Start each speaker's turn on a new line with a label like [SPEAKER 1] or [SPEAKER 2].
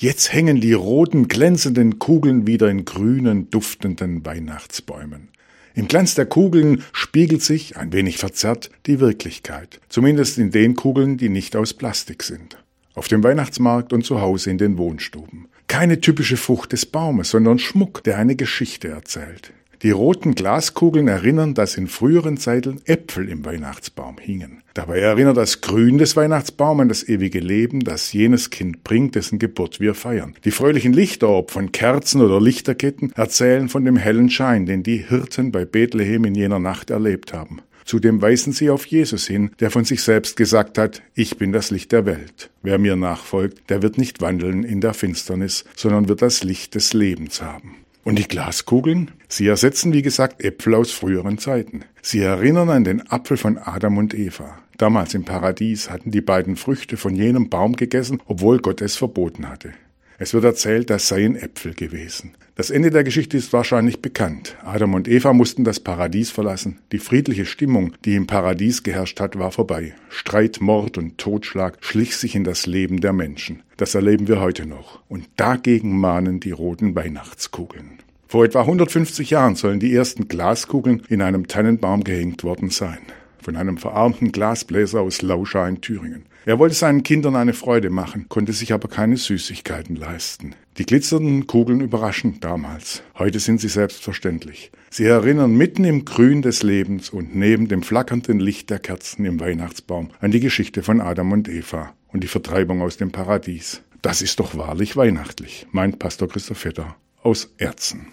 [SPEAKER 1] Jetzt hängen die roten, glänzenden Kugeln wieder in grünen, duftenden Weihnachtsbäumen. Im Glanz der Kugeln spiegelt sich, ein wenig verzerrt, die Wirklichkeit. Zumindest in den Kugeln, die nicht aus Plastik sind. Auf dem Weihnachtsmarkt und zu Hause in den Wohnstuben. Keine typische Frucht des Baumes, sondern Schmuck, der eine Geschichte erzählt. Die roten Glaskugeln erinnern, dass in früheren Zeiten Äpfel im Weihnachtsbaum hingen. Dabei erinnert das Grün des Weihnachtsbaums an das ewige Leben, das jenes Kind bringt, dessen Geburt wir feiern. Die fröhlichen Lichter, ob von Kerzen oder Lichterketten, erzählen von dem hellen Schein, den die Hirten bei Bethlehem in jener Nacht erlebt haben. Zudem weisen sie auf Jesus hin, der von sich selbst gesagt hat, ich bin das Licht der Welt. Wer mir nachfolgt, der wird nicht wandeln in der Finsternis, sondern wird das Licht des Lebens haben. Und die Glaskugeln? Sie ersetzen, wie gesagt, Äpfel aus früheren Zeiten. Sie erinnern an den Apfel von Adam und Eva. Damals im Paradies hatten die beiden Früchte von jenem Baum gegessen, obwohl Gott es verboten hatte. Es wird erzählt, das seien Äpfel gewesen. Das Ende der Geschichte ist wahrscheinlich bekannt. Adam und Eva mussten das Paradies verlassen. Die friedliche Stimmung, die im Paradies geherrscht hat, war vorbei. Streit, Mord und Totschlag schlich sich in das Leben der Menschen. Das erleben wir heute noch. Und dagegen mahnen die roten Weihnachtskugeln. Vor etwa 150 Jahren sollen die ersten Glaskugeln in einem Tannenbaum gehängt worden sein von einem verarmten Glasbläser aus Lauscha in Thüringen. Er wollte seinen Kindern eine Freude machen, konnte sich aber keine Süßigkeiten leisten. Die glitzernden Kugeln überraschen damals. Heute sind sie selbstverständlich. Sie erinnern mitten im Grün des Lebens und neben dem flackernden Licht der Kerzen im Weihnachtsbaum an die Geschichte von Adam und Eva und die Vertreibung aus dem Paradies. Das ist doch wahrlich weihnachtlich, meint Pastor Christoph Vetter aus Erzen.